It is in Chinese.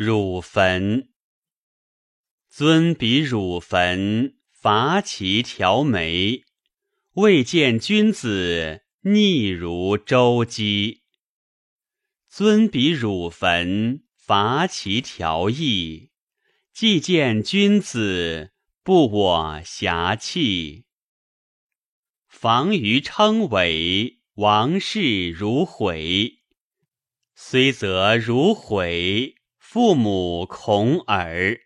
汝坟。尊比汝坟，伐其条眉。未见君子逆如周姬。尊比汝坟，伐其条翼。既见君子，不我遐弃。防于称伟，王室如毁。虽则如毁，父母恐耳。